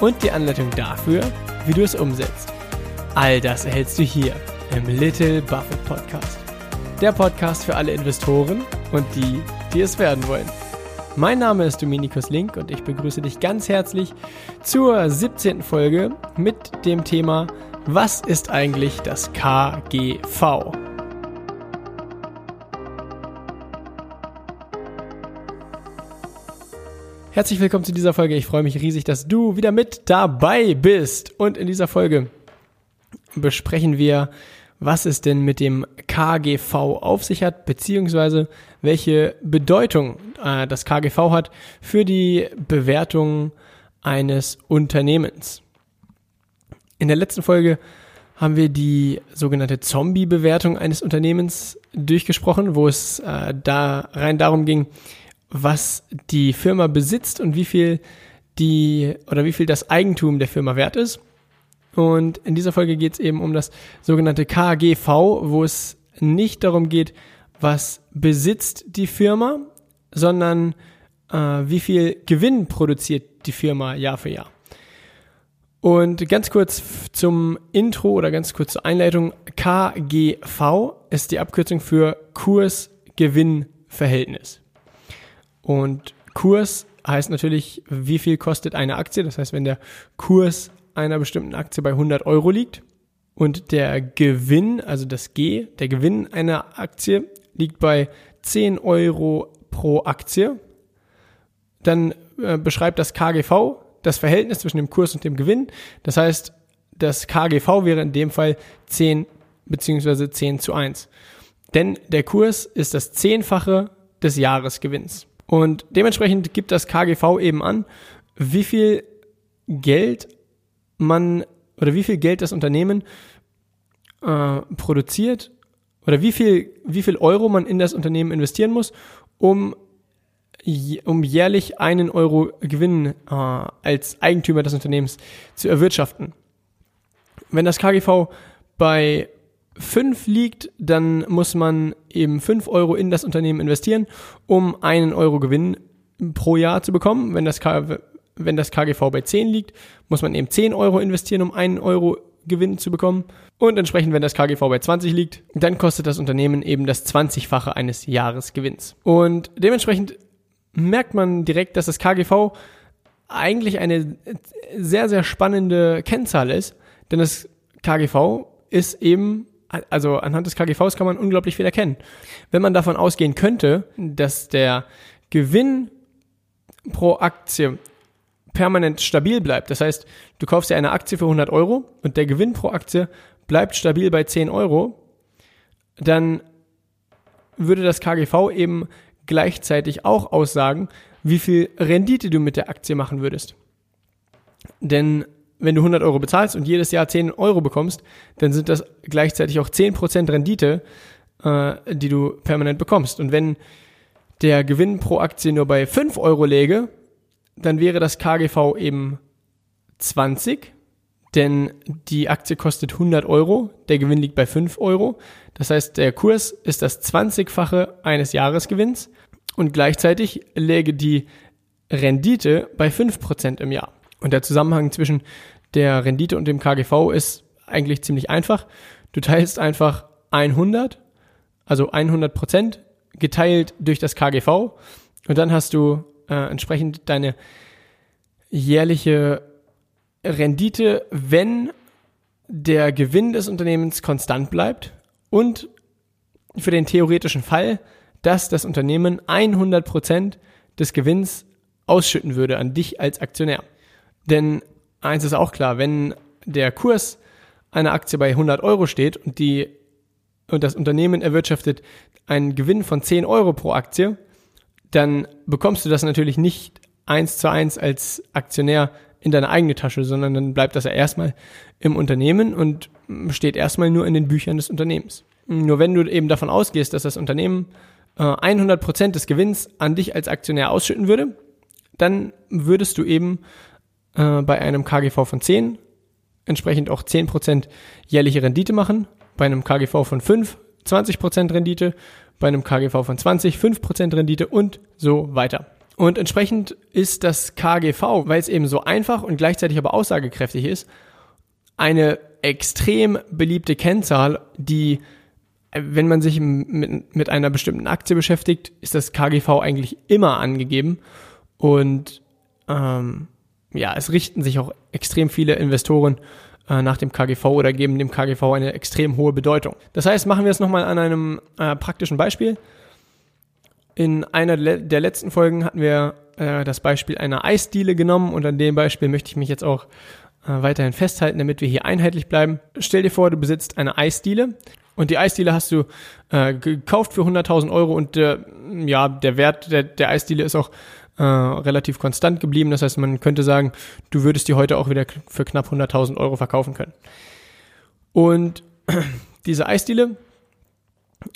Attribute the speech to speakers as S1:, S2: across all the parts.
S1: Und die Anleitung dafür, wie du es umsetzt. All das erhältst du hier im Little Buffett Podcast. Der Podcast für alle Investoren und die, die es werden wollen. Mein Name ist Dominikus Link und ich begrüße dich ganz herzlich zur 17. Folge mit dem Thema Was ist eigentlich das KGV? Herzlich willkommen zu dieser Folge. Ich freue mich riesig, dass du wieder mit dabei bist. Und in dieser Folge besprechen wir, was es denn mit dem KGV auf sich hat, beziehungsweise welche Bedeutung äh, das KGV hat für die Bewertung eines Unternehmens. In der letzten Folge haben wir die sogenannte Zombie-Bewertung eines Unternehmens durchgesprochen, wo es äh, da rein darum ging, was die Firma besitzt und wie viel die oder wie viel das Eigentum der Firma wert ist. Und in dieser Folge geht es eben um das sogenannte KGV, wo es nicht darum geht, was besitzt die Firma, sondern äh, wie viel Gewinn produziert die Firma Jahr für Jahr. Und ganz kurz zum Intro oder ganz kurz zur Einleitung. KGV ist die Abkürzung für Kurs-Gewinn-Verhältnis. Und Kurs heißt natürlich, wie viel kostet eine Aktie. Das heißt, wenn der Kurs einer bestimmten Aktie bei 100 Euro liegt und der Gewinn, also das G, der Gewinn einer Aktie liegt bei 10 Euro pro Aktie, dann äh, beschreibt das KGV das Verhältnis zwischen dem Kurs und dem Gewinn. Das heißt, das KGV wäre in dem Fall 10 beziehungsweise 10 zu 1. Denn der Kurs ist das Zehnfache des Jahresgewinns. Und dementsprechend gibt das KGV eben an, wie viel Geld man oder wie viel Geld das Unternehmen äh, produziert oder wie viel, wie viel Euro man in das Unternehmen investieren muss, um, um jährlich einen Euro Gewinn äh, als Eigentümer des Unternehmens zu erwirtschaften. Wenn das KGV bei 5 liegt, dann muss man eben 5 Euro in das Unternehmen investieren, um einen Euro Gewinn pro Jahr zu bekommen. Wenn das, K wenn das KGV bei 10 liegt, muss man eben 10 Euro investieren, um einen Euro Gewinn zu bekommen. Und entsprechend, wenn das KGV bei 20 liegt, dann kostet das Unternehmen eben das 20-fache eines Jahresgewinns. Und dementsprechend merkt man direkt, dass das KGV eigentlich eine sehr, sehr spannende Kennzahl ist, denn das KGV ist eben also anhand des KGVs kann man unglaublich viel erkennen. Wenn man davon ausgehen könnte, dass der Gewinn pro Aktie permanent stabil bleibt, das heißt, du kaufst dir eine Aktie für 100 Euro und der Gewinn pro Aktie bleibt stabil bei 10 Euro, dann würde das KGV eben gleichzeitig auch aussagen, wie viel Rendite du mit der Aktie machen würdest. Denn wenn du 100 Euro bezahlst und jedes Jahr 10 Euro bekommst, dann sind das gleichzeitig auch 10% Rendite, äh, die du permanent bekommst. Und wenn der Gewinn pro Aktie nur bei 5 Euro läge, dann wäre das KGV eben 20, denn die Aktie kostet 100 Euro, der Gewinn liegt bei 5 Euro. Das heißt, der Kurs ist das 20-fache eines Jahresgewinns und gleichzeitig läge die Rendite bei 5% im Jahr. Und der Zusammenhang zwischen der Rendite und dem KGV ist eigentlich ziemlich einfach. Du teilst einfach 100, also 100 Prozent geteilt durch das KGV und dann hast du äh, entsprechend deine jährliche Rendite, wenn der Gewinn des Unternehmens konstant bleibt und für den theoretischen Fall, dass das Unternehmen 100 Prozent des Gewinns ausschütten würde an dich als Aktionär. Denn eins ist auch klar, wenn der Kurs einer Aktie bei 100 Euro steht und die und das Unternehmen erwirtschaftet einen Gewinn von 10 Euro pro Aktie, dann bekommst du das natürlich nicht eins zu eins als Aktionär in deine eigene Tasche, sondern dann bleibt das ja erstmal im Unternehmen und steht erstmal nur in den Büchern des Unternehmens. Nur wenn du eben davon ausgehst, dass das Unternehmen äh, 100% des Gewinns an dich als Aktionär ausschütten würde, dann würdest du eben äh, bei einem KGV von 10 entsprechend auch 10% jährliche Rendite machen, bei einem KGV von 5 20% Rendite, bei einem KGV von 20 5% Rendite und so weiter. Und entsprechend ist das KGV, weil es eben so einfach und gleichzeitig aber aussagekräftig ist, eine extrem beliebte Kennzahl, die, wenn man sich mit, mit einer bestimmten Aktie beschäftigt, ist das KGV eigentlich immer angegeben. Und ähm, ja, es richten sich auch extrem viele Investoren äh, nach dem KGV oder geben dem KGV eine extrem hohe Bedeutung. Das heißt, machen wir es nochmal an einem äh, praktischen Beispiel. In einer der letzten Folgen hatten wir äh, das Beispiel einer Eisdiele genommen und an dem Beispiel möchte ich mich jetzt auch äh, weiterhin festhalten, damit wir hier einheitlich bleiben. Stell dir vor, du besitzt eine Eisdiele und die Eisdiele hast du äh, gekauft für 100.000 Euro und äh, ja, der Wert der, der Eisdiele ist auch äh, relativ konstant geblieben. Das heißt, man könnte sagen, du würdest die heute auch wieder für knapp 100.000 Euro verkaufen können. Und diese Eisdiele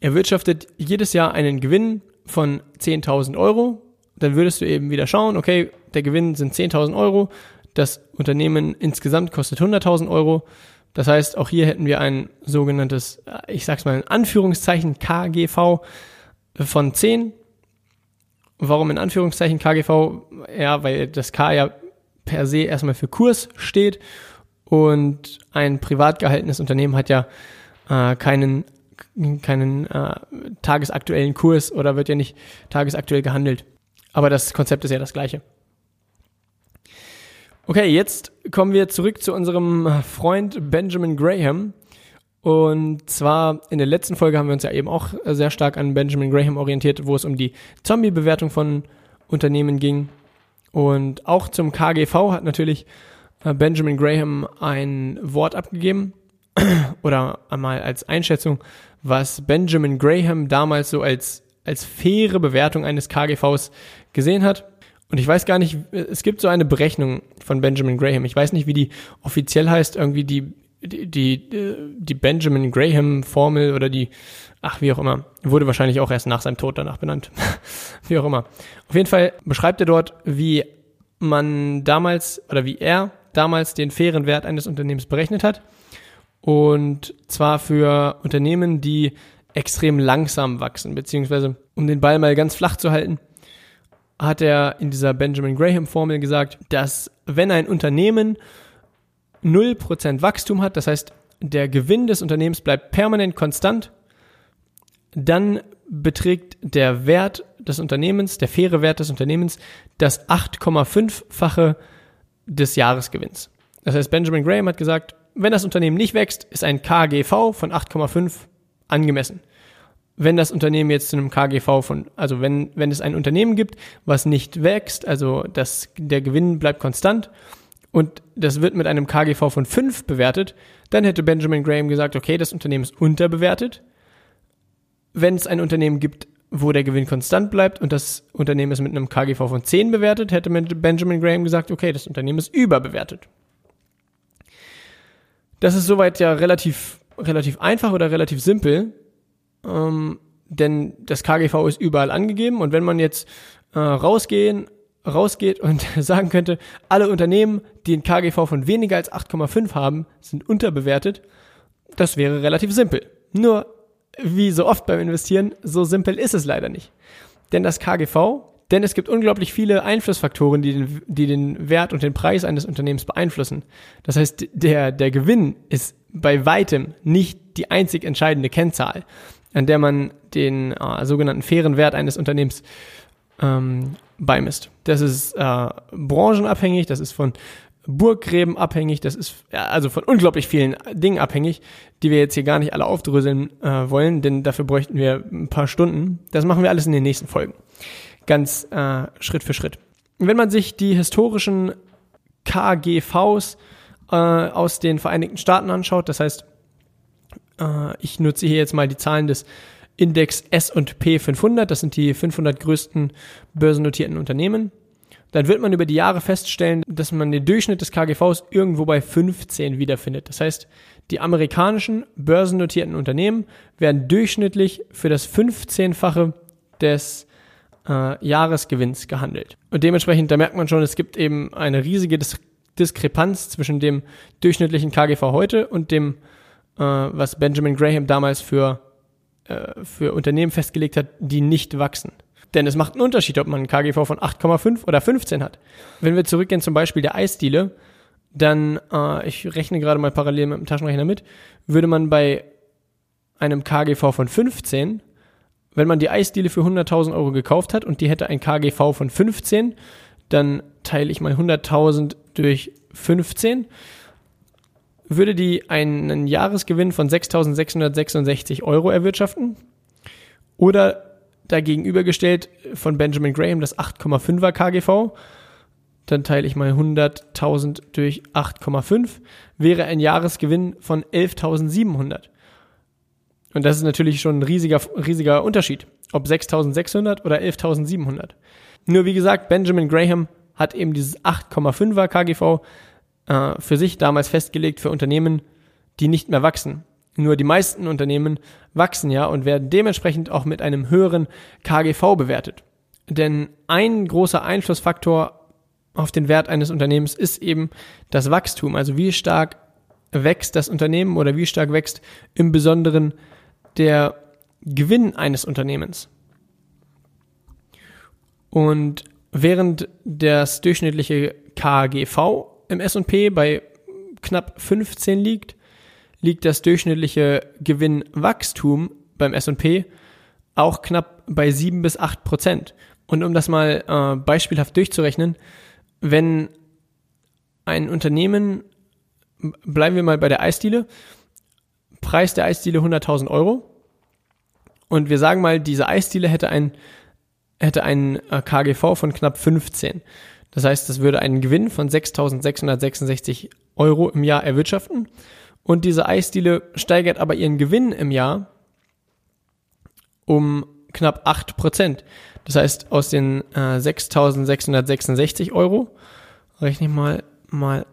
S1: erwirtschaftet jedes Jahr einen Gewinn von 10.000 Euro, dann würdest du eben wieder schauen, okay, der Gewinn sind 10.000 Euro, das Unternehmen insgesamt kostet 100.000 Euro. Das heißt, auch hier hätten wir ein sogenanntes, äh, ich sag's mal in Anführungszeichen, KGV von 10. Warum in Anführungszeichen KGV? Ja, weil das K ja per se erstmal für Kurs steht und ein privat gehaltenes Unternehmen hat ja äh, keinen keinen äh, tagesaktuellen Kurs oder wird ja nicht tagesaktuell gehandelt. Aber das Konzept ist ja das gleiche. Okay, jetzt kommen wir zurück zu unserem Freund Benjamin Graham. Und zwar in der letzten Folge haben wir uns ja eben auch sehr stark an Benjamin Graham orientiert, wo es um die Zombie-Bewertung von Unternehmen ging. Und auch zum KGV hat natürlich äh, Benjamin Graham ein Wort abgegeben oder einmal als Einschätzung, was Benjamin Graham damals so als, als faire Bewertung eines KGVs gesehen hat. Und ich weiß gar nicht, es gibt so eine Berechnung von Benjamin Graham. Ich weiß nicht, wie die offiziell heißt, irgendwie die, die, die, Benjamin Graham Formel oder die, ach, wie auch immer. Wurde wahrscheinlich auch erst nach seinem Tod danach benannt. wie auch immer. Auf jeden Fall beschreibt er dort, wie man damals oder wie er damals den fairen Wert eines Unternehmens berechnet hat. Und zwar für Unternehmen, die extrem langsam wachsen, beziehungsweise um den Ball mal ganz flach zu halten, hat er in dieser Benjamin Graham Formel gesagt, dass wenn ein Unternehmen 0% Wachstum hat, das heißt, der Gewinn des Unternehmens bleibt permanent konstant, dann beträgt der Wert des Unternehmens, der faire Wert des Unternehmens, das 8,5-fache des Jahresgewinns. Das heißt, Benjamin Graham hat gesagt, wenn das Unternehmen nicht wächst, ist ein KGV von 8,5 angemessen. Wenn das Unternehmen jetzt zu einem KGV von, also wenn, wenn es ein Unternehmen gibt, was nicht wächst, also das, der Gewinn bleibt konstant und das wird mit einem KGV von 5 bewertet, dann hätte Benjamin Graham gesagt, okay, das Unternehmen ist unterbewertet. Wenn es ein Unternehmen gibt, wo der Gewinn konstant bleibt und das Unternehmen ist mit einem KGV von 10 bewertet, hätte Benjamin Graham gesagt, okay, das Unternehmen ist überbewertet. Das ist soweit ja relativ, relativ einfach oder relativ simpel, ähm, denn das KGV ist überall angegeben und wenn man jetzt äh, rausgehen, rausgeht und sagen könnte, alle Unternehmen, die ein KGV von weniger als 8,5 haben, sind unterbewertet, das wäre relativ simpel. Nur, wie so oft beim Investieren, so simpel ist es leider nicht. Denn das KGV denn es gibt unglaublich viele Einflussfaktoren, die den, die den Wert und den Preis eines Unternehmens beeinflussen. Das heißt, der, der Gewinn ist bei weitem nicht die einzig entscheidende Kennzahl, an der man den äh, sogenannten fairen Wert eines Unternehmens ähm, beimisst. Das ist äh, branchenabhängig, das ist von Burggräben abhängig, das ist also von unglaublich vielen Dingen abhängig, die wir jetzt hier gar nicht alle aufdröseln äh, wollen, denn dafür bräuchten wir ein paar Stunden. Das machen wir alles in den nächsten Folgen ganz äh, Schritt für Schritt. Wenn man sich die historischen KGVs äh, aus den Vereinigten Staaten anschaut, das heißt, äh, ich nutze hier jetzt mal die Zahlen des Index S&P 500, das sind die 500 größten börsennotierten Unternehmen. dann wird man über die Jahre feststellen, dass man den Durchschnitt des KGVs irgendwo bei 15 wiederfindet. Das heißt, die amerikanischen börsennotierten Unternehmen werden durchschnittlich für das 15-fache des äh, Jahresgewinns gehandelt. Und dementsprechend, da merkt man schon, es gibt eben eine riesige Dis Diskrepanz zwischen dem durchschnittlichen KGV heute und dem, äh, was Benjamin Graham damals für, äh, für Unternehmen festgelegt hat, die nicht wachsen. Denn es macht einen Unterschied, ob man einen KGV von 8,5 oder 15 hat. Wenn wir zurückgehen zum Beispiel der Eisdiele, dann, äh, ich rechne gerade mal parallel mit dem Taschenrechner mit, würde man bei einem KGV von 15, wenn man die Eisdiele für 100.000 Euro gekauft hat und die hätte ein KGV von 15, dann teile ich mal 100.000 durch 15, würde die einen Jahresgewinn von 6.666 Euro erwirtschaften. Oder dagegenübergestellt von Benjamin Graham das 8,5er KGV. Dann teile ich mal 100.000 durch 8,5, wäre ein Jahresgewinn von 11.700. Und das ist natürlich schon ein riesiger, riesiger Unterschied, ob 6.600 oder 11.700. Nur wie gesagt, Benjamin Graham hat eben dieses 8,5er KGV äh, für sich damals festgelegt für Unternehmen, die nicht mehr wachsen. Nur die meisten Unternehmen wachsen ja und werden dementsprechend auch mit einem höheren KGV bewertet. Denn ein großer Einflussfaktor auf den Wert eines Unternehmens ist eben das Wachstum. Also wie stark wächst das Unternehmen oder wie stark wächst im Besonderen der Gewinn eines Unternehmens. Und während das durchschnittliche KGV im S&P bei knapp 15 liegt, liegt das durchschnittliche Gewinnwachstum beim S&P auch knapp bei 7 bis 8 Prozent. Und um das mal äh, beispielhaft durchzurechnen, wenn ein Unternehmen, bleiben wir mal bei der Eisdiele, Preis der Eisdiele 100.000 Euro und wir sagen mal, diese Eisdiele hätte ein hätte einen äh, KGV von knapp 15. Das heißt, das würde einen Gewinn von 6.666 Euro im Jahr erwirtschaften. Und diese Eisdiele steigert aber ihren Gewinn im Jahr um knapp 8%. Das heißt, aus den äh, 6.666 Euro, rechne ich mal, mal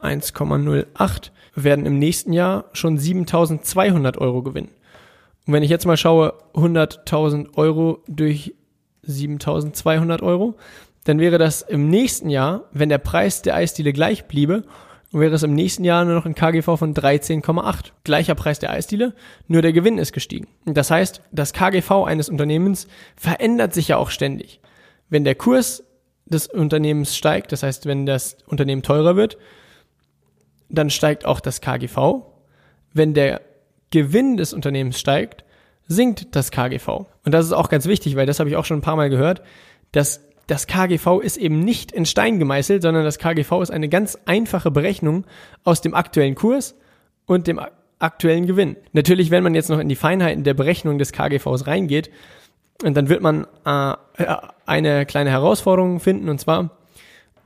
S1: 1,08, werden im nächsten Jahr schon 7.200 Euro gewinnen. Und wenn ich jetzt mal schaue, 100.000 Euro durch 7.200 Euro, dann wäre das im nächsten Jahr, wenn der Preis der Eisdiele gleich bliebe, wäre es im nächsten Jahr nur noch ein KGV von 13,8. Gleicher Preis der Eisdiele, nur der Gewinn ist gestiegen. Das heißt, das KGV eines Unternehmens verändert sich ja auch ständig. Wenn der Kurs des Unternehmens steigt, das heißt, wenn das Unternehmen teurer wird, dann steigt auch das KGV. Wenn der Gewinn des Unternehmens steigt, sinkt das KGV. Und das ist auch ganz wichtig, weil das habe ich auch schon ein paar Mal gehört, dass das KGV ist eben nicht in Stein gemeißelt, sondern das KGV ist eine ganz einfache Berechnung aus dem aktuellen Kurs und dem aktuellen Gewinn. Natürlich, wenn man jetzt noch in die Feinheiten der Berechnung des KGVs reingeht, dann wird man äh, eine kleine Herausforderung finden, und zwar,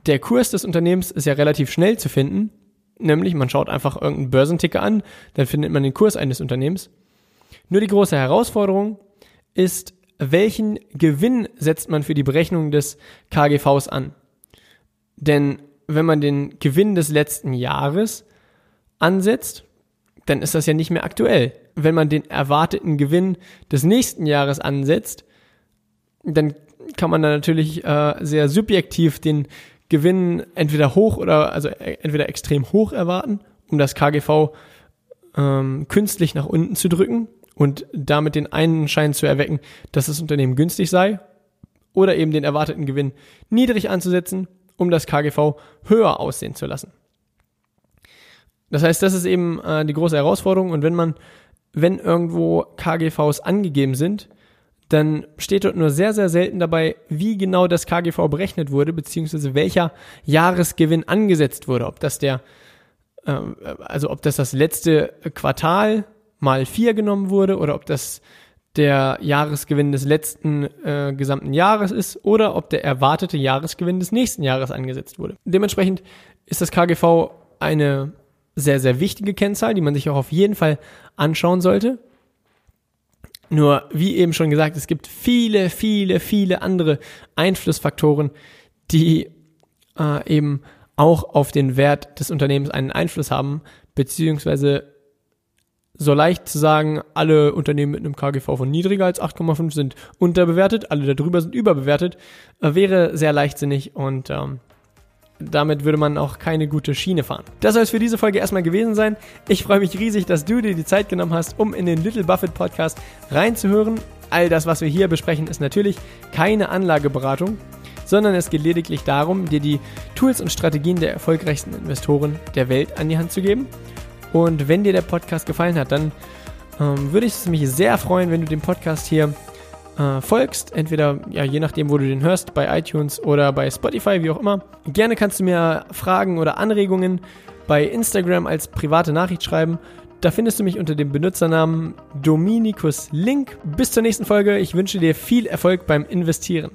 S1: der Kurs des Unternehmens ist ja relativ schnell zu finden, nämlich man schaut einfach irgendeinen Börsenticker an, dann findet man den Kurs eines Unternehmens. Nur die große Herausforderung ist, welchen Gewinn setzt man für die Berechnung des KGVs an? Denn wenn man den Gewinn des letzten Jahres ansetzt, dann ist das ja nicht mehr aktuell. Wenn man den erwarteten Gewinn des nächsten Jahres ansetzt, dann kann man da natürlich äh, sehr subjektiv den Gewinn entweder hoch oder also äh, entweder extrem hoch erwarten, um das KGV ähm, künstlich nach unten zu drücken und damit den einen Schein zu erwecken, dass das Unternehmen günstig sei oder eben den erwarteten Gewinn niedrig anzusetzen, um das KGV höher aussehen zu lassen. Das heißt, das ist eben äh, die große Herausforderung und wenn man, wenn irgendwo KGVs angegeben sind, dann steht dort nur sehr, sehr selten dabei, wie genau das KGV berechnet wurde, beziehungsweise welcher Jahresgewinn angesetzt wurde. Ob das der, äh, also ob das das letzte Quartal mal vier genommen wurde oder ob das der Jahresgewinn des letzten äh, gesamten Jahres ist oder ob der erwartete Jahresgewinn des nächsten Jahres angesetzt wurde. Dementsprechend ist das KGV eine sehr, sehr wichtige Kennzahl, die man sich auch auf jeden Fall anschauen sollte. Nur, wie eben schon gesagt, es gibt viele, viele, viele andere Einflussfaktoren, die äh, eben auch auf den Wert des Unternehmens einen Einfluss haben, beziehungsweise so leicht zu sagen, alle Unternehmen mit einem KGV von niedriger als 8,5 sind unterbewertet, alle darüber sind überbewertet, äh, wäre sehr leichtsinnig und ähm, damit würde man auch keine gute Schiene fahren. Das soll es für diese Folge erstmal gewesen sein. Ich freue mich riesig, dass du dir die Zeit genommen hast, um in den Little Buffett Podcast reinzuhören. All das, was wir hier besprechen, ist natürlich keine Anlageberatung, sondern es geht lediglich darum, dir die Tools und Strategien der erfolgreichsten Investoren der Welt an die Hand zu geben. Und wenn dir der Podcast gefallen hat, dann ähm, würde ich mich sehr freuen, wenn du dem Podcast hier äh, folgst. Entweder, ja, je nachdem, wo du den hörst, bei iTunes oder bei Spotify, wie auch immer. Gerne kannst du mir Fragen oder Anregungen bei Instagram als private Nachricht schreiben. Da findest du mich unter dem Benutzernamen Dominikus Link. Bis zur nächsten Folge. Ich wünsche dir viel Erfolg beim Investieren.